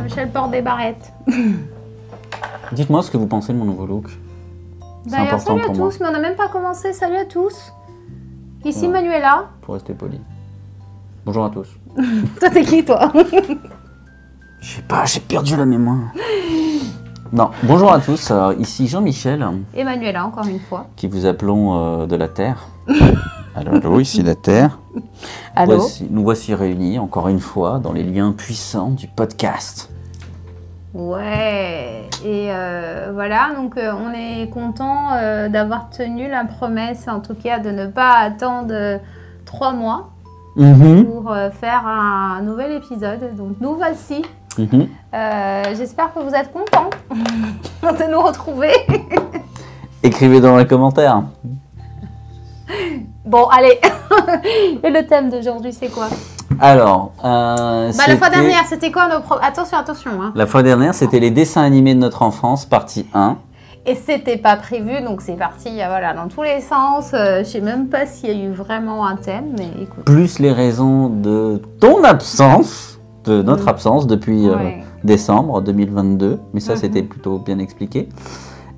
Jean-Michel porte des barrettes. Dites-moi ce que vous pensez de mon nouveau look. C'est D'ailleurs, important salut à pour moi. tous, mais on n'a même pas commencé. Salut à tous. Ici Ouais. Manuela. Pour rester poli. Bonjour à tous. Toi, t'es qui, toi? Je sais pas, j'ai perdu la mémoire. Non, bonjour à tous. Alors, ici Jean-Michel, Et Manuela, encore une fois. qui vous appelons euh, de la Terre. Allô, allô, ici la Terre. Allô Voici- nous voici réunis encore une fois dans les liens puissants du podcast. Ouais. Et euh, voilà, donc euh, on est content euh, d'avoir tenu la promesse, en tout cas, de ne pas attendre trois mois Mhm, pour faire un nouvel épisode. Donc nous voici. mhm. Euh, J'espère que vous êtes contents de nous retrouver. Écrivez dans les commentaires. Bon, allez. Et le thème d'aujourd'hui, c'est quoi? Alors, euh, Bah, la fois dernière, c'était quoi nos pro... Attention, attention. Hein. La fois dernière, c'était les dessins animés de notre enfance, partie 1. Et c'était pas prévu, donc c'est parti euh, voilà, dans tous les sens. Euh, je sais même pas s'il y a eu vraiment un thème, mais écoute. plus les raisons de ton absence, de notre Mm. absence depuis euh, Ouais. décembre 2022, mais ça Mhm. c'était plutôt bien expliqué.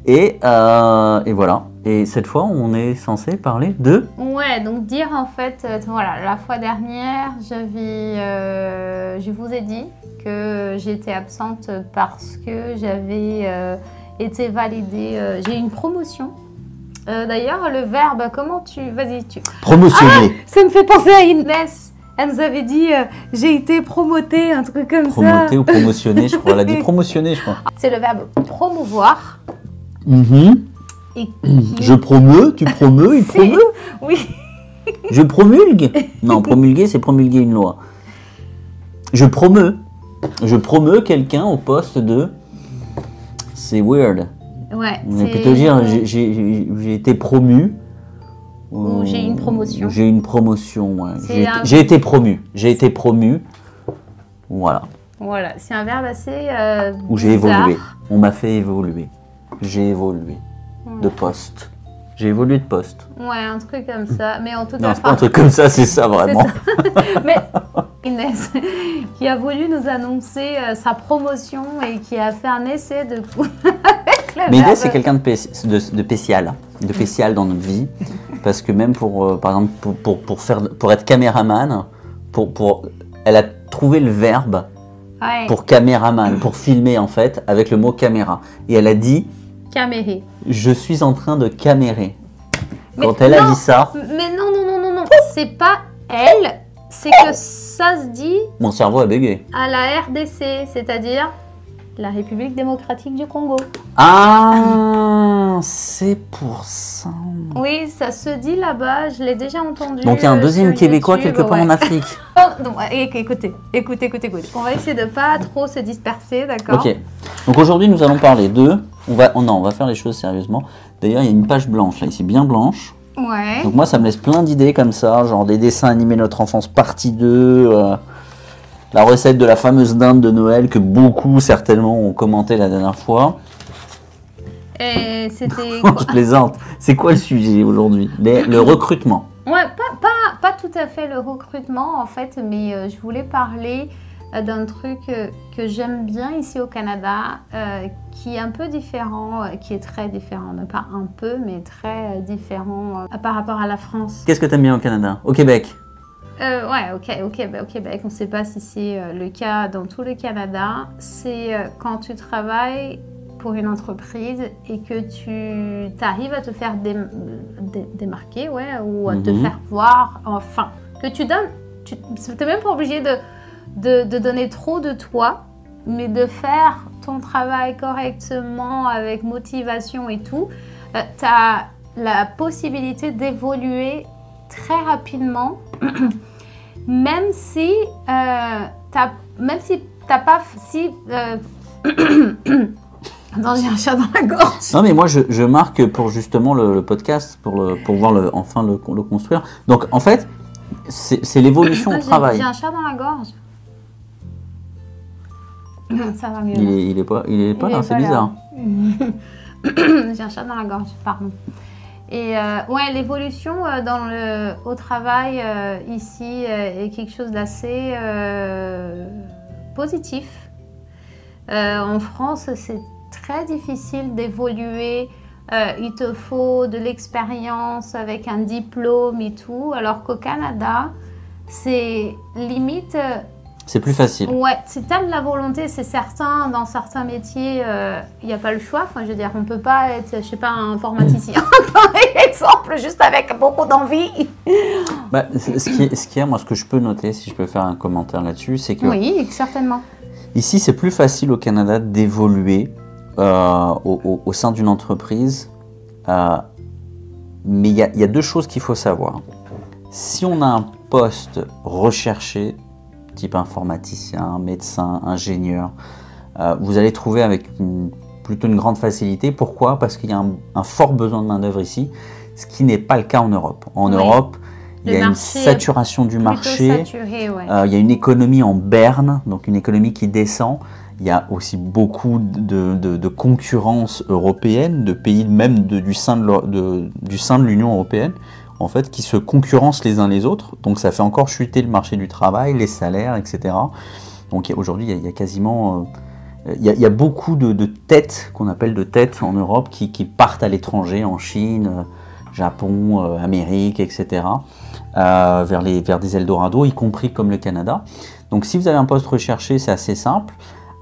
Et, euh, et voilà. Et cette fois, on est censé parler de. Ouais, donc dire en fait, euh, voilà, la fois dernière, j'avais, euh, je vous ai dit que j'étais absente parce que j'avais euh, été validée, j'ai eu une promotion. D'ailleurs, le verbe, comment tu, vas-y, tu, Promotionner. ça me fait penser à Inès. Elle nous avait dit, euh, j'ai été promotée, un truc comme ça. ou promotionner, je crois. Elle a dit promotionner, je crois. C'est le verbe promouvoir. Mhm. Et qui- Je promeux, tu promeux, il promeut. Oui. Je promulgue. Non, promulguer, c'est promulguer une loi. Je promeux. Je promeux quelqu'un au poste de. C'est weird. Ouais. C'est- plutôt dire j'ai- été promu. Ou j'ai une promotion. J'ai une promotion, ouais. J'ai un- été- promu. J'ai été promu. Voilà. Voilà, c'est un verbe assez. euh, Où j'ai évolué. On m'a fait évoluer. J'ai évolué de poste. J'ai évolué de poste. Ouais, un truc comme ça. Mais en tout Non, cas, c'est pas un truc comme ça, c'est ça vraiment. Mais Inès, qui a voulu nous annoncer euh, sa promotion et qui a fait un essai de. avec le Mais Inès, c'est quelqu'un de, pé- de, de spécial, de spécial dans notre vie, parce que même pour, euh, par exemple, pour, pour, pour faire, pour être caméraman, pour, pour, elle a trouvé le verbe Ouais, pour caméraman, pour filmer en fait, avec le mot caméra. Et elle a dit, caméré. je suis en train de camérer. Mais Quand elle a dit ça, Mais non, non, non, non, non. C'est pas elle, c'est que ça se dit mon cerveau a bégayé. à la RDC, c'est-à-dire la République démocratique du Congo. Ah, c'est pour ça. Oui, ça se dit là-bas, je l'ai déjà entendu. Donc il y a un euh, deuxième Québécois YouTube, quelque part ouais. en Afrique. Oh, non, écoutez, écoutez, écoutez, écoutez. On va essayer de pas trop se disperser, d'accord Ok. Donc aujourd'hui, nous allons parler de. On va, oh non, on va faire les choses sérieusement. D'ailleurs, il y a une page blanche là, ici, bien blanche. Ouais. Donc moi, ça me laisse plein d'idées comme ça, genre des dessins animés de notre enfance partie 2, euh, la recette de la fameuse dinde de Noël que beaucoup certainement ont commenté la dernière fois. Et c'était. Je plaisante. C'est quoi le sujet aujourd'hui? Le recrutement. Ouais, pas, pas, pas tout à fait le recrutement en fait, mais euh, je voulais parler euh, d'un truc euh, que j'aime bien ici au Canada, qui est un peu différent, qui est très différent, mais pas un peu, mais très différent par rapport à la France. Qu'est-ce que t'aimes bien au Canada? Au Québec? Euh, ouais, ok, ok, bah, au Québec, on ne sait pas si c'est euh, le cas dans tout le Canada. C'est euh, quand tu travailles pour une entreprise et que tu arrives à te faire dé- dé- démarquer, ouais, ou à te Mhm. faire voir, enfin, que tu donnes, tu n'es même pas obligé de, de, de donner trop de toi, mais de faire ton travail correctement, avec motivation et tout. tu as la possibilité d'évoluer très rapidement, même si euh, t'as, même si t'as pas, si euh, Attends, j'ai un chat dans la gorge. Non mais moi je, je marque pour justement le, le podcast, pour, le, pour voir le, enfin le, le construire. Donc en fait, c'est c'est l'évolution au travail. J'ai un chat dans la gorge. Ça va mieux. Il est, il est pas, il est pas Il là, est c'est pas bizarre. J'ai un chat dans la gorge, pardon. Et euh, ouais, l'évolution euh, au travail euh, ici est quelque chose d'assez positif. En France, c'est très difficile d'évoluer. Il te faut de l'expérience avec un diplôme et tout. Alors qu'au Canada, c'est limite. Euh, C'est plus facile. Ouais, c'est t'as de la volonté, c'est certain. Dans certains métiers, euh, il n'y a pas le choix. Enfin, je veux dire, on peut pas être, je sais pas, un informaticien, par exemple, juste avec beaucoup d'envie. Bah, ce qui est, ce qui est, moi, ce que je peux noter, si je peux faire un commentaire là-dessus, c'est que Oui, certainement. ici, c'est plus facile au Canada d'évoluer euh, au, au- au sein d'une entreprise. euh, mais il y, a- il y a deux choses qu'il faut savoir. Si on a un poste recherché, type informaticien, médecin, ingénieur, euh, vous allez trouver avec une- plutôt une grande facilité. Pourquoi? Parce qu'il y a un, un fort besoin de main-d'œuvre ici, ce qui n'est pas le cas en Europe. En Oui. Europe, il y a une saturation du marché. saturé, ouais. Euh, il y a une économie en berne, donc une économie qui descend. Il y a aussi beaucoup de, de- de concurrence européenne, de pays même de- du sein de l'Union européenne, en fait, qui se concurrencent les uns les autres. Donc ça fait encore chuter le marché du travail, les salaires, etc. Donc aujourd'hui, il y a- quasiment... euh, il y, a, beaucoup de, têtes, qu'on appelle de têtes en Europe, qui, partent à l'étranger, en Chine, euh, Japon, euh, Amérique, etc., vers, les, vers des Eldorado, y compris comme le Canada. Donc si vous avez un poste recherché, c'est assez simple.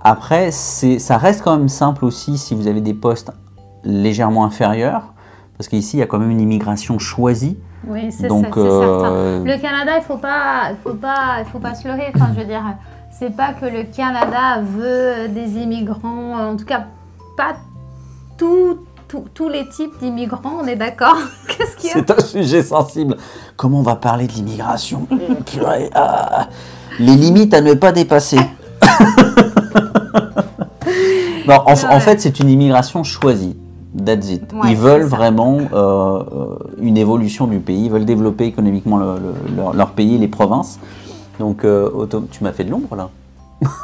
Après, ça reste quand même simple aussi si vous avez des postes légèrement inférieurs, parce qu'ici, il y a quand même une immigration choisie. Oui, c'est certain. euh, Le Canada, il faut pas, faut pas, faut pas se leurrer. Enfin, je veux dire, c'est pas que le Canada veut des immigrants. En tout cas, pas tout- tous les types d'immigrants. On est d'accord Qu'est-ce qu'il c'est un sujet sensible. Comment on va parler de l'immigration purée, ah. Les limites à ne pas dépasser. non, en, fait, c'est une immigration choisie. That's it. Ouais, ils veulent ça. vraiment euh, euh, une évolution du pays. Ils veulent développer économiquement le- le- leur, leur pays, les provinces. Donc, euh, auto- tu m'as fait de l'ombre là.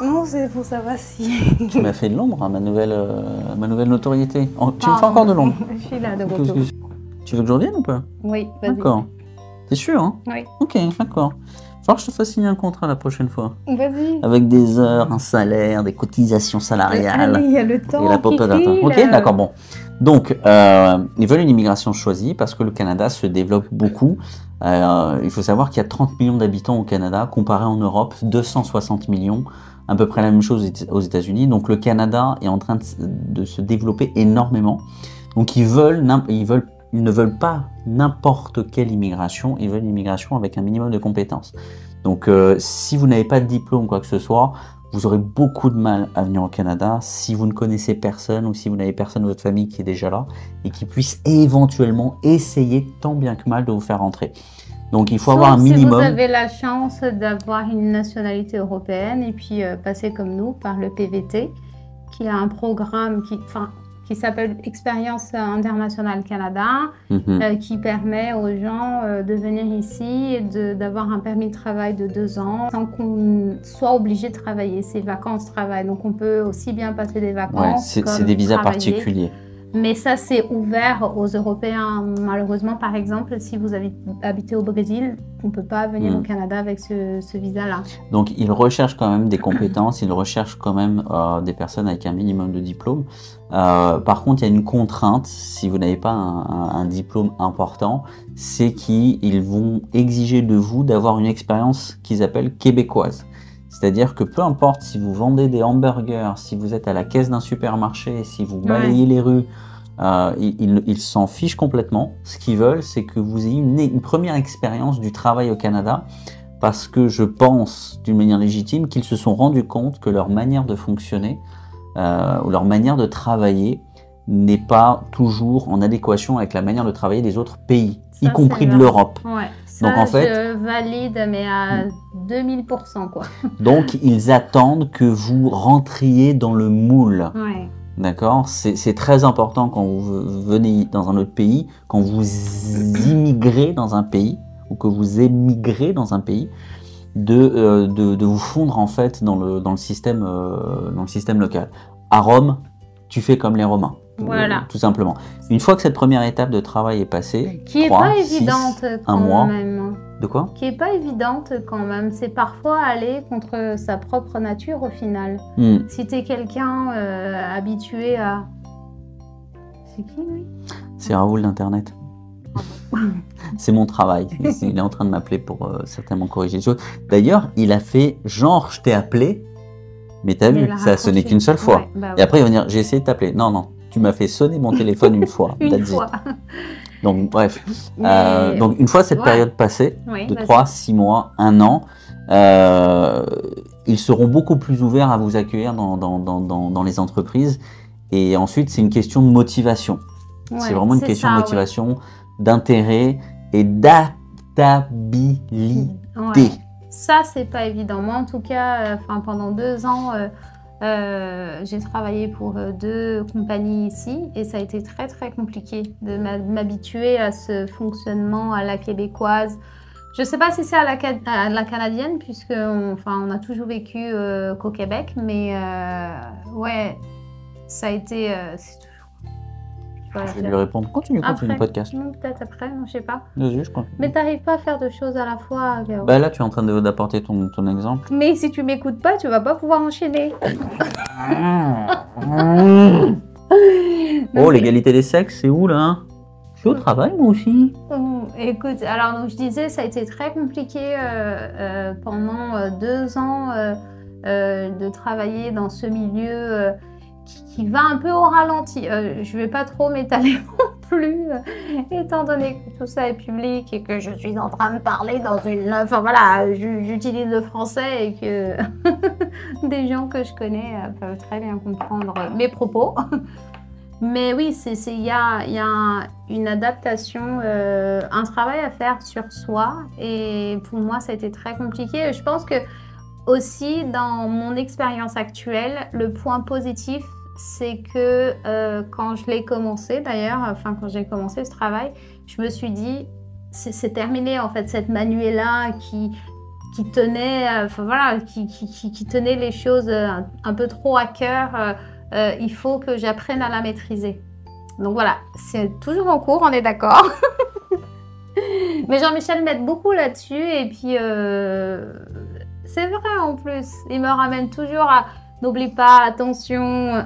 Non, c'est pour savoir si. Tu m'as fait de l'ombre à ma nouvelle, euh, ma nouvelle notoriété. En- tu me fais encore de l'ombre. Je suis là de retour. Tu veux que je revienne ou pas? Oui, vas-y. D'accord. T'es sûr, hein? Oui. Ok, d'accord. Que je te fasse signer un contrat la prochaine fois. Vas-y. Avec des heures, un salaire, des cotisations salariales. Il y a le temps. Et la qui file. Ok, d'accord, bon. Donc, euh, ils veulent une immigration choisie parce que le Canada se développe beaucoup. Euh, il faut savoir qu'il y a 30 millions d'habitants au Canada, comparé en Europe, 260 millions, à peu près la même chose aux États-Unis. Donc, le Canada est en train de, de se développer énormément. Donc, ils veulent, ils veulent, ils ne veulent pas n'importe quelle immigration. Ils veulent une immigration avec un minimum de compétences. Donc, euh, si vous n'avez pas de diplôme quoi que ce soit, vous aurez beaucoup de mal à venir au Canada si vous ne connaissez personne ou si vous n'avez personne de votre famille qui est déjà là et qui puisse éventuellement essayer tant bien que mal de vous faire rentrer. Donc il faut avoir un minimum. Si vous avez la chance d'avoir une nationalité européenne et puis euh, passer comme nous par le PVT, qui a un programme qui, enfin, qui s'appelle Expérience internationale Canada, Mhm. euh, qui permet aux gens euh, de venir ici et d'avoir un permis de travail de deux ans sans qu'on soit obligé de travailler. C'est vacances-travail. Donc on peut aussi bien passer des Ouais, vacances. c'est c'est comme des visas travailler. particuliers. Mais ça, c'est ouvert aux Européens. Malheureusement, par exemple, si vous habi- habitez au Brésil, on ne peut pas venir Mm. au Canada avec ce, ce visa-là. Donc ils recherchent quand même des compétences, ils recherchent quand même euh, des personnes avec un minimum de diplôme. Euh, par contre, il y a une contrainte, si vous n'avez pas un, un- un diplôme important, c'est qu'ils vont exiger de vous d'avoir une expérience qu'ils appellent québécoise. C'est-à-dire que peu importe si vous vendez des hamburgers, si vous êtes à la caisse d'un supermarché, si vous balayez les rues, euh, ils s'en fichent complètement. Ce qu'ils veulent, c'est que vous ayez une, une première expérience du travail au Canada parce que je pense d'une manière légitime qu'ils se sont rendus compte que leur manière de fonctionner euh, ou leur manière de travailler n'est pas toujours en adéquation avec la manière de travailler des autres pays, y compris de l'Europe. Ouais. Ça, Donc, en fait- je valide, mais à 2000%, quoi. Donc ils attendent que vous rentriez dans le moule. Ouais. D'accord? C'est c'est très important quand vous venez dans un autre pays, quand vous immigrez dans un pays, ou que vous émigrez dans un pays, de, euh, de, de vous fondre en fait dans le, dans le, système, euh, dans le système local. À Rome, tu fais comme les Romains. Voilà. Tout simplement. Une fois que cette première étape de travail est passée, Qui n'est pas six, évidente un quand mois. même. De quoi? Qui est pas évidente quand même. C'est parfois aller contre sa propre nature au final. Hmm. Si tu es quelqu'un euh, habitué à. C'est qui lui? C'est Raoul d'Internet. C'est mon travail. Il est en train de m'appeler pour euh, certainement corriger les choses. D'ailleurs, il a fait genre je t'ai appelé, mais t'as vu, ça a sonné qu'une seule fois. Ouais, bah Et après, il va dire j'ai essayé de t'appeler. Non, non, tu m'as fait sonner mon téléphone une fois. Une. Donc, bref. Mais- Euh, donc, une fois cette Ouais. période passée, Oui, de vas-y. 3, 6 mois, 1 an, euh, ils seront beaucoup plus ouverts à vous accueillir dans, dans, dans, dans, les entreprises. Et ensuite, c'est une question de motivation. Ouais, c'est vraiment une question ça, de ouais. motivation, d'intérêt et d'adaptabilité. Ça, c'est pas évident. Moi, en tout cas, euh, pendant deux ans, euh, euh, j'ai travaillé pour euh, deux compagnies ici et ça a été très, très compliqué de m'habituer à ce fonctionnement à la québécoise. Je sais pas si c'est à la, canadienne, puisque on, enfin, on a toujours vécu euh, qu'au Québec, mais euh, ouais, ça a été. Je vais lui répondre. Continue, continue le Après. podcast. Non, peut-être après, non, je sais pas. Vas-y, je continue. Mais t'arrives pas à faire deux choses à la fois, Gao. Bah là, tu es en train de- d'apporter ton, ton exemple. Mais si tu m'écoutes pas, tu vas pas pouvoir enchaîner. oh, l'égalité des sexes, c'est où là hein? Je suis au travail, moi aussi. Oh, Écoute, alors donc je disais, ça a été très compliqué euh, euh, pendant euh, deux ans euh, euh, de travailler dans ce milieu euh, qui, va un peu au ralenti. Euh, je vais pas trop m'étaler non plus, euh, étant donné que tout ça est public et que je suis en train de parler dans une... Enfin voilà, ju- j'utilise le français et que des gens que je connais euh, peuvent très bien comprendre mes propos. Mais oui, il y a, une adaptation, un travail à faire sur soi. Et pour moi, ça a été très compliqué. Je pense que aussi dans mon expérience actuelle, le point positif, c'est que euh, quand je l'ai commencé, d'ailleurs, enfin quand j'ai commencé ce travail, je me suis dit, c'est terminé en fait cette Manuela qui qui tenait, euh, voilà, qui, qui, tenait les choses euh, un, peu trop à cœur. il faut que j'apprenne à la maîtriser. Donc voilà, c'est toujours en cours, on est d'accord. Mais Jean-Michel m'aide beaucoup là-dessus et puis c'est vrai en plus, il me ramène toujours à n'oublie pas, attention,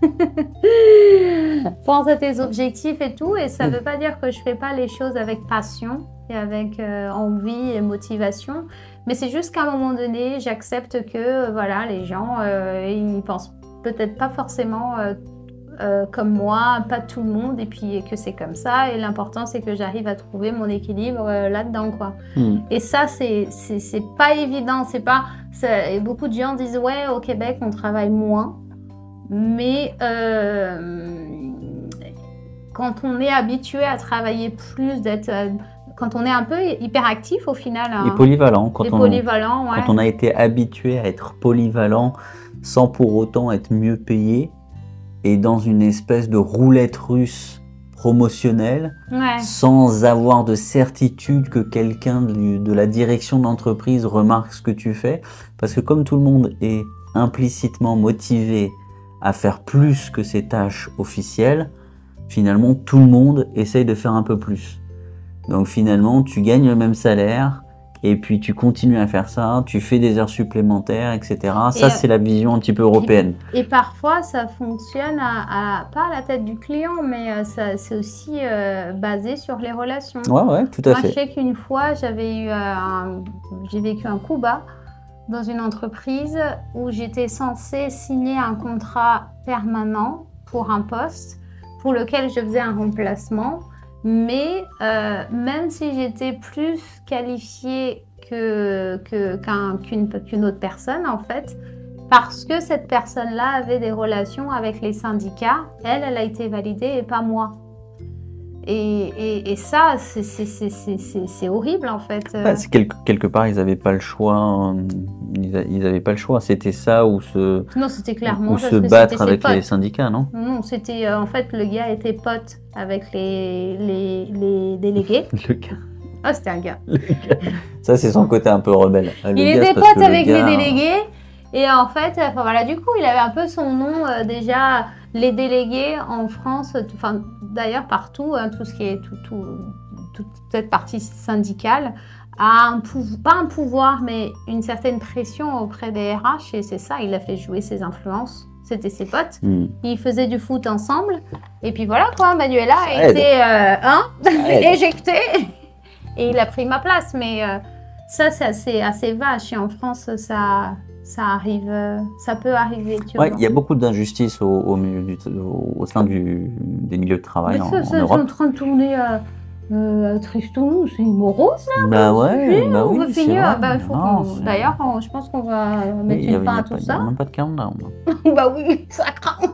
pense à tes objectifs et tout et ça ne veut pas dire que je fais pas les choses avec passion et avec euh, envie et motivation, mais c'est juste qu'à un moment donné, j'accepte que euh, voilà, les gens euh, ils pensent peut-être pas forcément euh, comme moi, pas tout le monde, et puis que c'est comme ça. Et l'important, c'est que j'arrive à trouver mon équilibre euh, là-dedans, quoi. Hmm. Et ça, c'est pas évident. C'est pas. et beaucoup de gens disent ouais, au Québec, on travaille moins, mais euh, quand on est habitué à travailler plus, d'être, quand on est un peu hyperactif au final, Et hein, polyvalent. Quand et on, polyvalent, ouais. quand on a été habitué à être polyvalent sans pour autant être mieux payé et dans une espèce de roulette russe promotionnelle Ouais. sans avoir de certitude que quelqu'un de, de la direction de l'entreprise remarque ce que tu fais. Parce que comme tout le monde est implicitement motivé à faire plus que ses tâches officielles, finalement tout le monde essaye de faire un peu plus. Donc finalement tu gagnes le même salaire et puis tu continues à faire ça, tu fais des heures supplémentaires, etc. Ça euh, c'est la vision un petit peu européenne. Et parfois, ça fonctionne à, à- pas à la tête du client, mais euh, ça- c'est aussi euh, basé sur les relations. Ouais, ouais, tout à Moi, je fait. sais qu'une fois, j'avais eu j'ai vécu un coup bas dans une entreprise où j'étais censée signer un contrat permanent pour un poste pour lequel je faisais un remplacement. Mais euh, même si j'étais plus qualifiée que, que- qu'un- qu'une, qu'une autre personne, en fait, parce que cette personne-là avait des relations avec les syndicats, elle, elle a été validée et pas moi. Et, et- et ça, c'est, horrible en fait. Quelque, quelque part, ils n'avaient pas le choix. euh, Ils n'avaient pas le choix. C'était ça ou se, non, c'était clairement ou se battre avec les syndicats, non? Non, c'était euh, en fait le gars était pote avec les, les, les délégués. Le gars- Ah, c'était un gars. le gars. Ça, c'est son côté un peu rebelle. Le il était pote le avec gars- les délégués. Et en fait, enfin, voilà, du coup, il avait un peu son nom euh, déjà. Les délégués en France, enfin d'ailleurs partout, hein, tout ce qui est tout, tout- toute cette partie syndicale a un pas un pouvoir, mais une certaine pression auprès des RH et c'est ça, il a fait jouer ses influences. C'était ses potes. Hmm. Ils faisaient du foot ensemble. Et puis voilà, quoi, Manuela a été euh, hein. Et il a pris ma place. Mais euh, ça, c'est assez, assez vache. Et en France, ça, ça arrive, euh, ça peut arriver. Tu Ouais, il y a beaucoup d'injustices au, au, milieu du- au, au sein du, des milieux de travail Mais en, ça, en ça, c'est en Europe. train de tourner à, euh, à Tristou, c'est morose. Bah ouais, bah on oui, c'est finir. vrai. bah, D'ailleurs, je pense qu'on va mettre une fin à pas- tout il y a ça. même pas de countdown. bah oui, ça craint.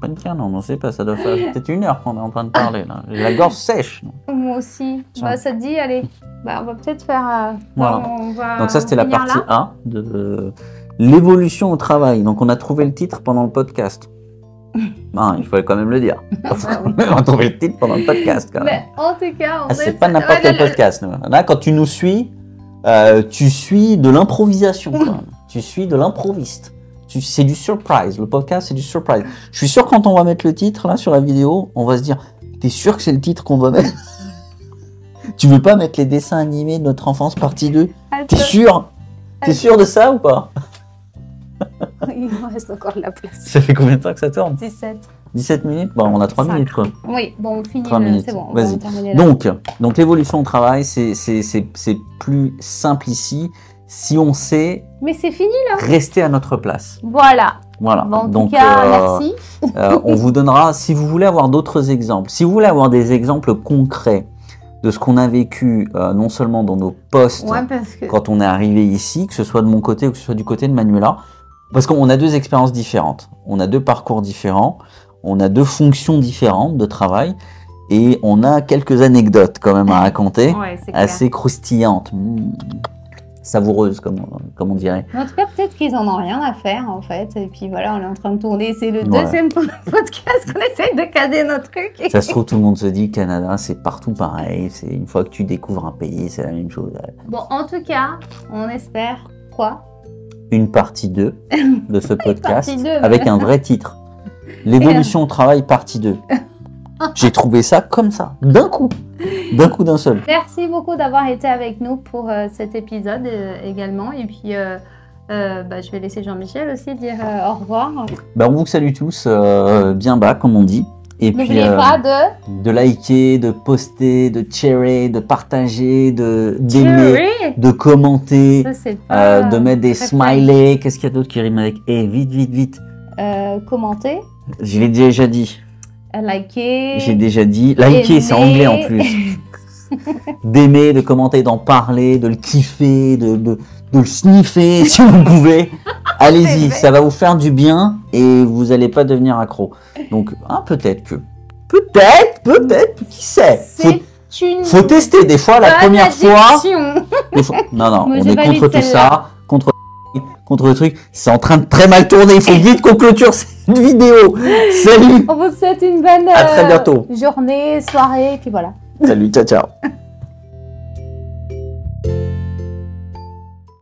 Pas de countdown, on sait pas, ça doit faire peut-être une heure qu'on est en train de parler là. La gorge sèche. Moi aussi. Tiens. Bah, ça te dit, allez. Bah, on va peut-être faire. euh, Voilà. on va Donc ça c'était la partie là. 1 de l'évolution au travail. Donc on a trouvé le titre pendant le podcast. Non, il fallait quand même le dire. on a trouvé le titre pendant le podcast quand même. Mais en tout cas, on Ah, c'est pas n'importe quel podcast. nous. Là, quand tu nous suis, euh, tu suis de l'improvisation. tu suis de l'improviste. C'est du surprise. Le podcast, c'est du surprise. Je suis sûr quand on va mettre le titre là sur la vidéo, on va se dire T'es sûr que c'est le titre qu'on doit mettre? Tu veux pas mettre les dessins animés de notre enfance partie 2 T'es sûr T'es sûr de ça ou pas Il nous reste encore de la place. Ça fait combien de temps que ça tourne 17. 17 minutes Bon, on a 3 Cinq. minutes quoi. Oui, bon, on finit. Trois le- minutes. C'est bon, on va Vas-y. Donc, donc l'évolution au travail, c'est plus simple ici si on sait Mais c'est fini là. rester à notre place. Voilà. Voilà. Bon, en donc, tout cas, euh, merci. euh, on vous donnera, si vous voulez avoir d'autres exemples, si vous voulez avoir des exemples concrets de ce qu'on a vécu, euh, non seulement dans nos postes, Ouais, parce que. quand on est arrivé ici, que ce soit de mon côté ou que ce soit du côté de Manuela, parce qu'on a deux expériences différentes, on a deux parcours différents, on a deux fonctions différentes de travail, et on a quelques anecdotes quand même à raconter, Ouais, assez croustillantes, mm, savoureuses, comme, on- comme on dirait. En tout cas, peut-être qu'ils en ont rien à faire en fait. Et puis voilà, on est en train de tourner. C'est le deuxième podcast qu'on essaye de caser notre truc. Ça se trouve, tout le monde se dit Canada, c'est partout pareil. C'est une fois que tu découvres un pays, c'est la même chose. Bon, en tout cas, on espère quoi? Une partie 2 de ce podcast partie deux, avec ouais. un vrai titre. L'évolution au travail, partie 2. J'ai trouvé ça comme ça, d'un coup, d'un coup d'un seul. Merci beaucoup d'avoir été avec nous pour euh, cet épisode euh, également. Et puis, euh, bah, je vais laisser Jean-Michel aussi dire au revoir. Ben, on vous salue tous bien bas, comme on dit. Et puis N'oubliez pas de. de liker, de poster, de sharer, de partager, de d'aimer, de commenter, Ça, c'est pas. de mettre des smileys. Qu'est-ce qu'il y a d'autre qui rime avec? Eh, vite, vite, vite. Commenter, Je l'ai déjà dit. Liker. J'ai déjà dit. Liker, c'est anglais en plus. D'aimer, de commenter, d'en parler, de le kiffer, de, de, de le sniffer si vous pouvez. Allez-y, ça va vous faire du bien et vous n'allez pas devenir accro. Donc, ah, peut-être que. Peut-être, peut-être, qui sait? Faut, C'est une. faut tester. Des fois, la première fois. addiction. des fois- Non, non, Moi, on est contre tout celle-là. ça. Contre, contre le truc. C'est en train de très mal tourner. Il faut vite qu'on clôture cette vidéo. Salut! On vous souhaite une bonne À très euh, bientôt. journée, soirée, puis voilà. Salut, ciao, ciao.